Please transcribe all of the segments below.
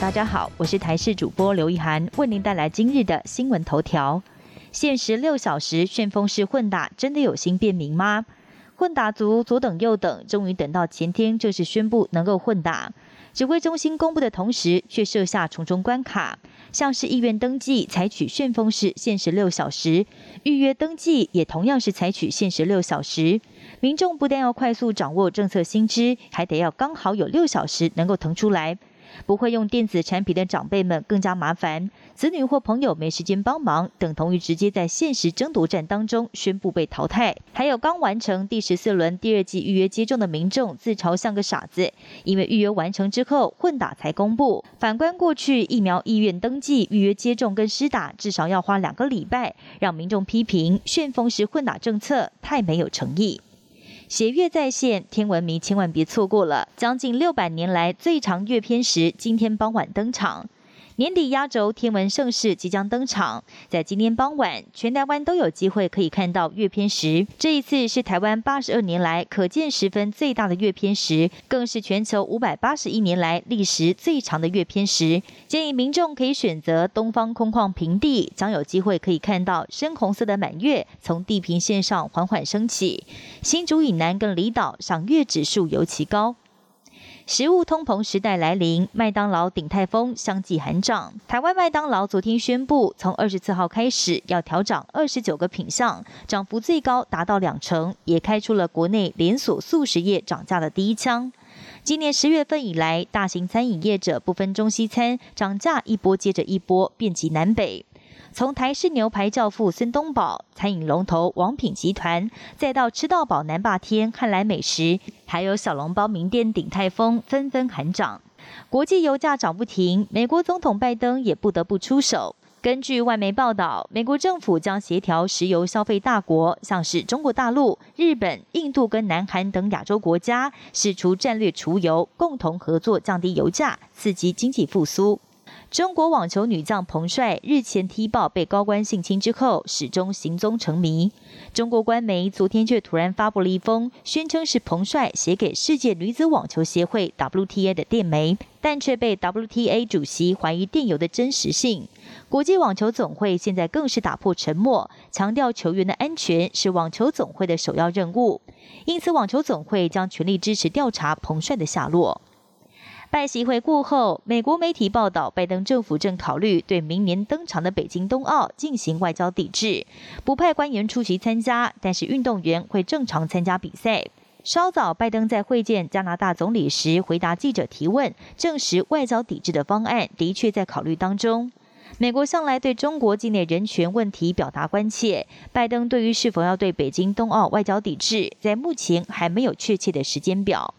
大家好，我是台视主播刘一涵，为您带来今日的新闻头条。限时六小时旋风式混打，真的有新便民吗？混打族左等右等，终于等到前天正式宣布能够混打。指挥中心公布的同时，却设下重重关卡，像是意愿登记采取旋风式限时六小时，预约登记也同样是采取限时六小时。民众不但要快速掌握政策新知，还得要刚好有六小时能够腾出来。不会用电子产品的长辈们更加麻烦，子女或朋友没时间帮忙，等同于直接在现实争夺战当中宣布被淘汰。还有刚完成第十四轮第二季预约接种的民众自嘲像个傻子，因为预约完成之后混打才公布。反观过去疫苗意愿登记、预约接种跟施打至少要花两个礼拜，让民众批评旋风式混打政策太没有诚意。斜月再现，天文迷千万别错过了！将近六百年来最长月偏食，今天傍晚登场。年底压轴天文盛事即将登场，在今天傍晚，全台湾都有机会可以看到月偏食。这一次是台湾八十二年来可见十分最大的月偏食，更是全球五百八十一年来历时最长的月偏食。建议民众可以选择东方空旷平地，将有机会可以看到深红色的满月从地平线上缓缓升起。新竹以南跟离岛赏月指数尤其高。食物通膨时代来临，麦当劳、鼎泰丰相继喊涨。台湾麦当劳昨天宣布，从二十四号开始要调涨二十九个品项，涨幅最高达到两成，也开出了国内连锁素食业涨价的第一枪。今年十月份以来，大型餐饮业者不分中西餐，涨价一波接着一波，遍及南北。从台式牛排教父孙东宝、餐饮龙头王品集团，再到吃到饱南霸天、汉来美食，还有小笼包名店鼎泰丰，纷纷喊涨。国际油价涨不停，美国总统拜登也不得不出手。根据外媒报道，美国政府将协调石油消费大国，像是中国大陆、日本、印度跟南韩等亚洲国家，使出战略储油，共同合作降低油价，刺激经济复苏。中国网球女将彭帅日前踢爆被高官性侵之后，始终行踪成谜。中国官媒昨天却突然发布了一封宣称是彭帅写给世界女子网球协会 WTA 的电媒，但却被 WTA 主席怀疑电邮的真实性。国际网球总会现在更是打破沉默，强调球员的安全是网球总会的首要任务，因此网球总会将全力支持调查彭帅的下落。拜习会过后，美国媒体报道，拜登政府正考虑对明年登场的北京冬奥进行外交抵制，不派官员出席参加，但是运动员会正常参加比赛。稍早，拜登在会见加拿大总理时回答记者提问，证实外交抵制的方案的确在考虑当中。美国向来对中国境内人权问题表达关切，拜登对于是否要对北京冬奥外交抵制，在目前还没有确切的时间表。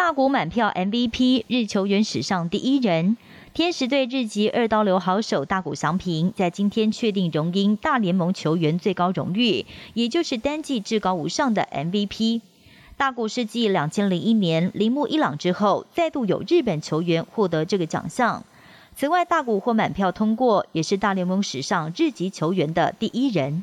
大股满票 MVP 日球员史上第一人，天使队日籍二刀流好手大谷翔平，在今天确定荣膺大联盟球员最高荣誉，也就是单季至高无上的 MVP。大谷是继两千零一年铃木一朗之后，再度有日本球员获得这个奖项。此外，大谷获满票通过，也是大联盟史上日籍球员的第一人。